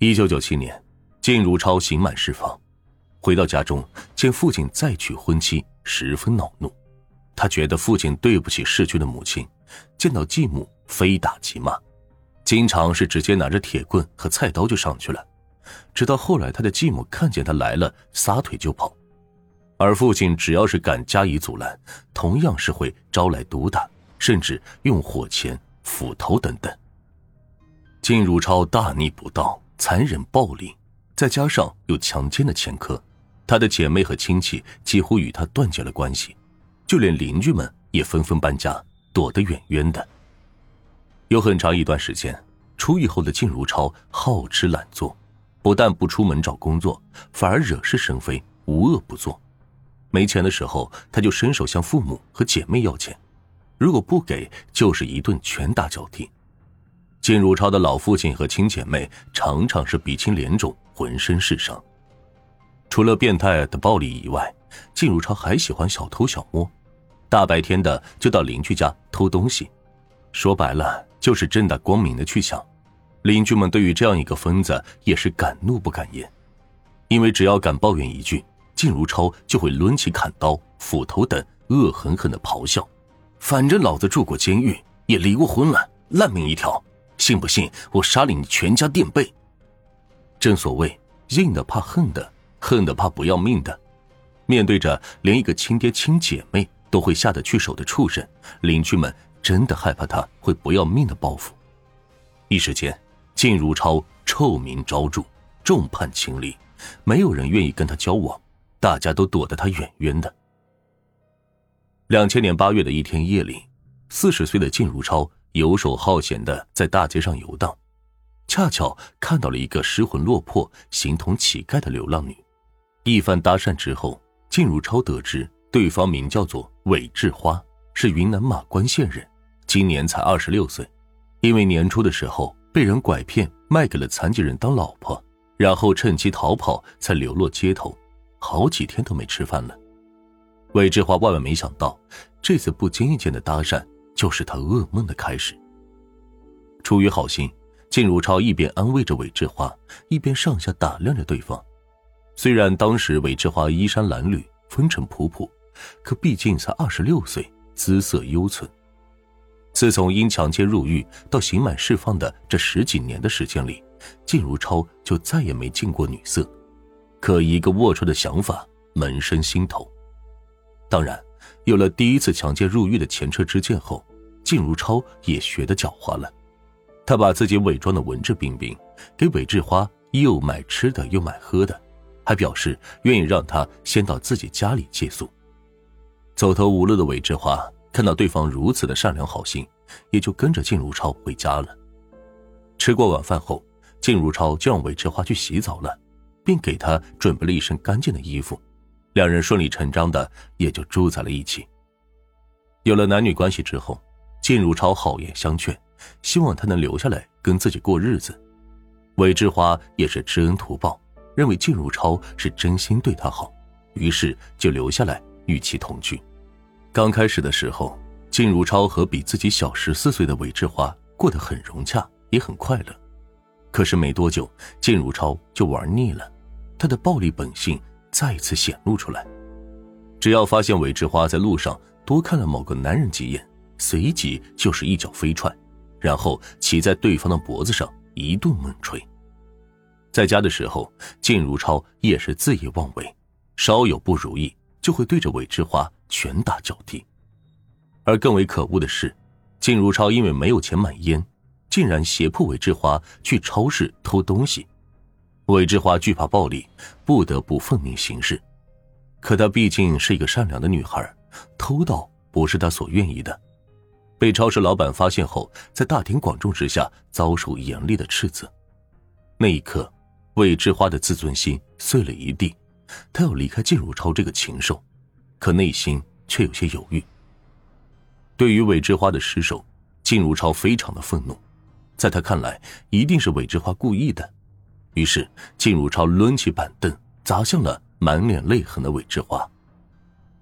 一九九七年，靳如超刑满释放，回到家中，见父亲再娶婚妻，十分恼怒。他觉得父亲对不起逝去的母亲，见到继母非打即骂，经常是直接拿着铁棍和菜刀就上去了。直到后来，他的继母看见他来了，撒腿就跑，而父亲只要是敢加以阻拦，同样是会招来毒打，甚至用火钳、斧头等等。靳如超大逆不道。残忍暴力，再加上有强奸的前科，他的姐妹和亲戚几乎与他断绝了关系，就连邻居们也纷纷搬家，躲得远远的。有很长一段时间，出狱后的靳如超好吃懒做，不但不出门找工作，反而惹是生非，无恶不作。没钱的时候，他就伸手向父母和姐妹要钱，如果不给，就是一顿拳打脚踢。靳如超的老父亲和亲姐妹常常是鼻青脸肿，浑身是伤。除了变态的暴力以外，靳如超还喜欢小偷小摸，大白天的就到邻居家偷东西，说白了就是正大光明的去抢。邻居们对于这样一个疯子也是敢怒不敢言，因为只要敢抱怨一句，靳如超就会抡起砍刀、斧头等，恶狠狠的咆哮：“反正老子住过监狱，也离过婚了，烂命一条。”信不信我杀了你全家垫背？正所谓硬的怕恨的，恨的怕不要命的。面对着连一个亲爹亲姐妹都会下得去手的畜生，邻居们真的害怕他会不要命的报复。一时间，靳如超臭名昭著，众叛亲离，没有人愿意跟他交往，大家都躲得他远远的。两千年八月的一天夜里，四十岁的靳如超。游手好闲的在大街上游荡，恰巧看到了一个失魂落魄、形同乞丐的流浪女。一番搭讪之后，靳如超得知对方名叫做韦志花，是云南马关县人，今年才二十六岁。因为年初的时候被人拐骗卖给了残疾人当老婆，然后趁机逃跑，才流落街头，好几天都没吃饭了。韦志花万万没想到，这次不经意间的搭讪。就是他噩梦的开始。出于好心，靳如超一边安慰着韦志华，一边上下打量着对方。虽然当时韦志华衣衫褴褛、风尘仆仆，可毕竟才二十六岁，姿色犹存。自从因强奸入狱到刑满释放的这十几年的时间里，靳如超就再也没进过女色。可一个龌龊的想法萌生心头。当然，有了第一次强奸入狱的前车之鉴后。靳如超也学得狡猾了，他把自己伪装的文质彬彬，给韦志花又买吃的又买喝的，还表示愿意让他先到自己家里借宿。走投无路的韦志花看到对方如此的善良好心，也就跟着靳如超回家了。吃过晚饭后，靳如超就让韦志花去洗澡了，并给他准备了一身干净的衣服，两人顺理成章的也就住在了一起。有了男女关系之后。靳如超好言相劝，希望他能留下来跟自己过日子。韦志华也是知恩图报，认为靳如超是真心对他好，于是就留下来与其同居。刚开始的时候，靳如超和比自己小十四岁的韦志华过得很融洽，也很快乐。可是没多久，靳如超就玩腻了，他的暴力本性再次显露出来。只要发现韦志华在路上多看了某个男人几眼。随即就是一脚飞踹，然后骑在对方的脖子上一顿猛捶。在家的时候，靳如超也是恣意妄为，稍有不如意就会对着韦志华拳打脚踢。而更为可恶的是，靳如超因为没有钱买烟，竟然胁迫韦志华去超市偷东西。韦志华惧怕暴力，不得不奉命行事。可她毕竟是一个善良的女孩，偷盗不是她所愿意的。被超市老板发现后，在大庭广众之下遭受严厉的斥责。那一刻，魏志花的自尊心碎了一地。他要离开靳如超这个禽兽，可内心却有些犹豫。对于韦志花的失手，靳如超非常的愤怒，在他看来，一定是韦志花故意的。于是，靳如超抡起板凳砸向了满脸泪痕的韦志花。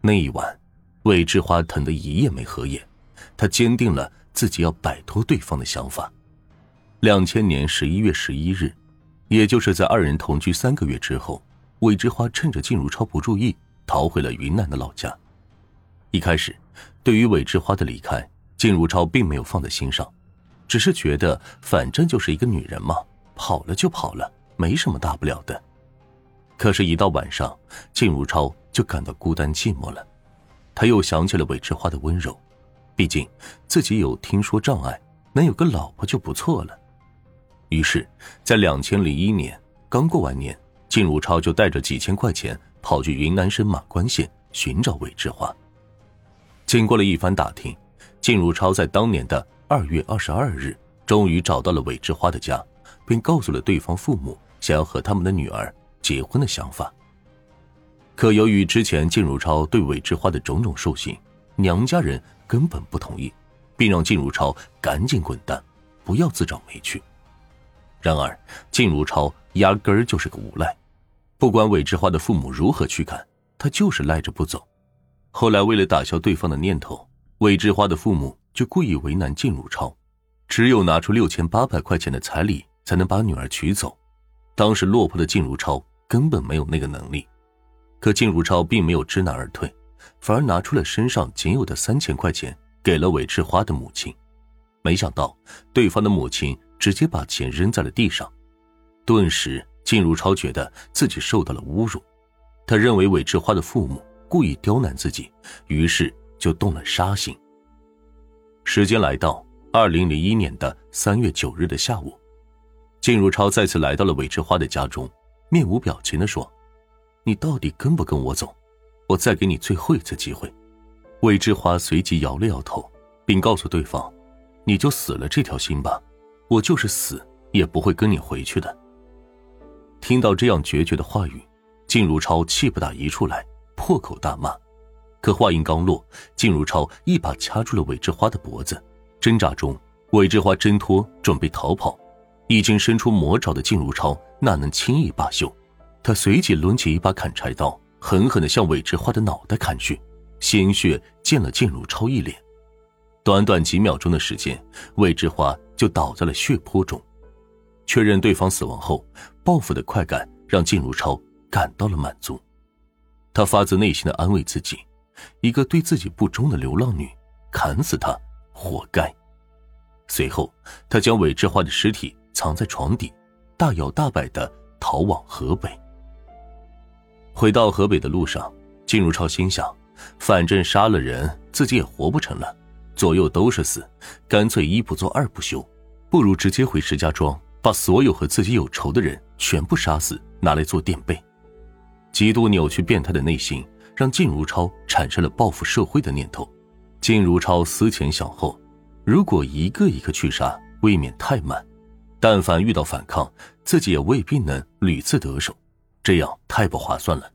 那一晚，韦志花疼得一夜没合眼。他坚定了自己要摆脱对方的想法。两千年十一月十一日，也就是在二人同居三个月之后，韦之花趁着靳如超不注意，逃回了云南的老家。一开始，对于韦之花的离开，靳如超并没有放在心上，只是觉得反正就是一个女人嘛，跑了就跑了，没什么大不了的。可是，一到晚上，靳如超就感到孤单寂寞了。他又想起了韦之花的温柔，毕竟自己有听说障碍，能有个老婆就不错了。于是，在两千零一年刚过完年，靳如超就带着几千块钱跑去云南省马关县寻找韦志花。经过了一番打听，靳如超在当年的二月二十二日，终于找到了韦志花的家，并告诉了对方父母想要和他们的女儿。结婚的想法。可由于之前靳如超对韦志花的种种兽性，娘家人根本不同意，并让靳如超赶紧滚蛋，不要自找没趣。然而，靳如超压根儿就是个无赖，不管韦之花的父母如何驱赶，他就是赖着不走。后来，为了打消对方的念头，韦之花的父母就故意为难靳如超，只有拿出六千八百块钱的彩礼，才能把女儿娶走。当时落魄的靳如超。根本没有那个能力，可靳如超并没有知难而退，反而拿出了身上仅有的三千块钱给了韦志花的母亲。没想到对方的母亲直接把钱扔在了地上，顿时靳如超觉得自己受到了侮辱。他认为韦志花的父母故意刁难自己，于是就动了杀心。时间来到二零零一年的三月九日的下午，靳如超再次来到了韦志花的家中。面无表情的说：“你到底跟不跟我走？我再给你最后一次机会。”魏之华随即摇了摇头，并告诉对方：“你就死了这条心吧，我就是死也不会跟你回去的。”听到这样决绝的话语，靳如超气不打一处来，破口大骂。可话音刚落，靳如超一把掐住了韦之花的脖子，挣扎中，韦之花挣脱，准备逃跑。已经伸出魔爪的靳如超哪能轻易罢休？他随即抡起一把砍柴刀，狠狠地向韦之花的脑袋砍去，鲜血溅了靳如超一脸。短短几秒钟的时间，韦之花就倒在了血泊中。确认对方死亡后，报复的快感让靳如超感到了满足。他发自内心的安慰自己：一个对自己不忠的流浪女，砍死她，活该。随后，他将韦之花的尸体。藏在床底，大摇大摆的逃往河北。回到河北的路上，金如超心想：反正杀了人，自己也活不成了，左右都是死，干脆一不做二不休，不如直接回石家庄，把所有和自己有仇的人全部杀死，拿来做垫背。极度扭曲变态的内心，让靳如超产生了报复社会的念头。靳如超思前想后，如果一个一个去杀，未免太慢。但凡遇到反抗，自己也未必能屡次得手，这样太不划算了。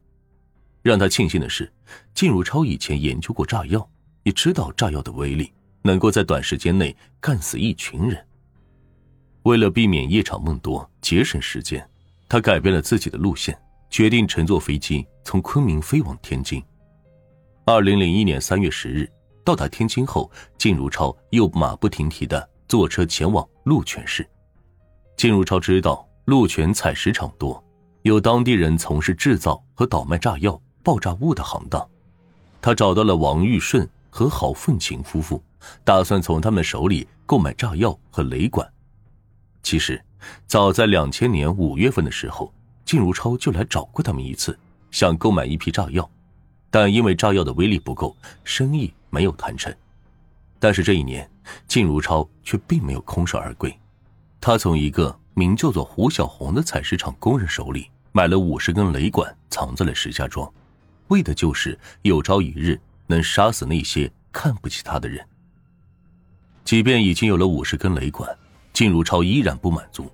让他庆幸的是，靳如超以前研究过炸药，也知道炸药的威力，能够在短时间内干死一群人。为了避免夜长梦多，节省时间，他改变了自己的路线，决定乘坐飞机从昆明飞往天津。二零零一年三月十日，到达天津后，靳如超又马不停蹄的坐车前往鹿泉市。靳如超知道鹿泉采石场多，有当地人从事制造和倒卖炸药、爆炸物的行当。他找到了王玉顺和郝凤琴夫妇，打算从他们手里购买炸药和雷管。其实，早在两千年五月份的时候，靳如超就来找过他们一次，想购买一批炸药，但因为炸药的威力不够，生意没有谈成。但是这一年，靳如超却并没有空手而归。他从一个名叫做胡小红的采石场工人手里买了五十根雷管，藏在了石家庄，为的就是有朝一日能杀死那些看不起他的人。即便已经有了五十根雷管，靳如超依然不满足，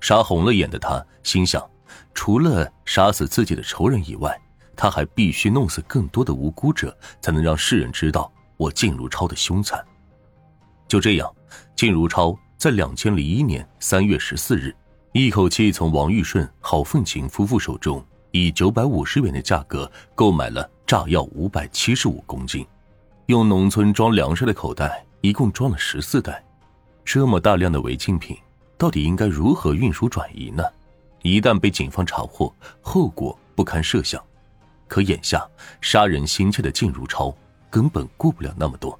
杀红了眼的他心想，除了杀死自己的仇人以外，他还必须弄死更多的无辜者，才能让世人知道我靳如超的凶残。就这样，靳如超。在两千零一年三月十四日，一口气从王玉顺、郝凤琴夫妇手中以九百五十元的价格购买了炸药五百七十五公斤，用农村装粮食的口袋一共装了十四袋。这么大量的违禁品，到底应该如何运输转移呢？一旦被警方查获，后果不堪设想。可眼下杀人心切的靳如超根本顾不了那么多。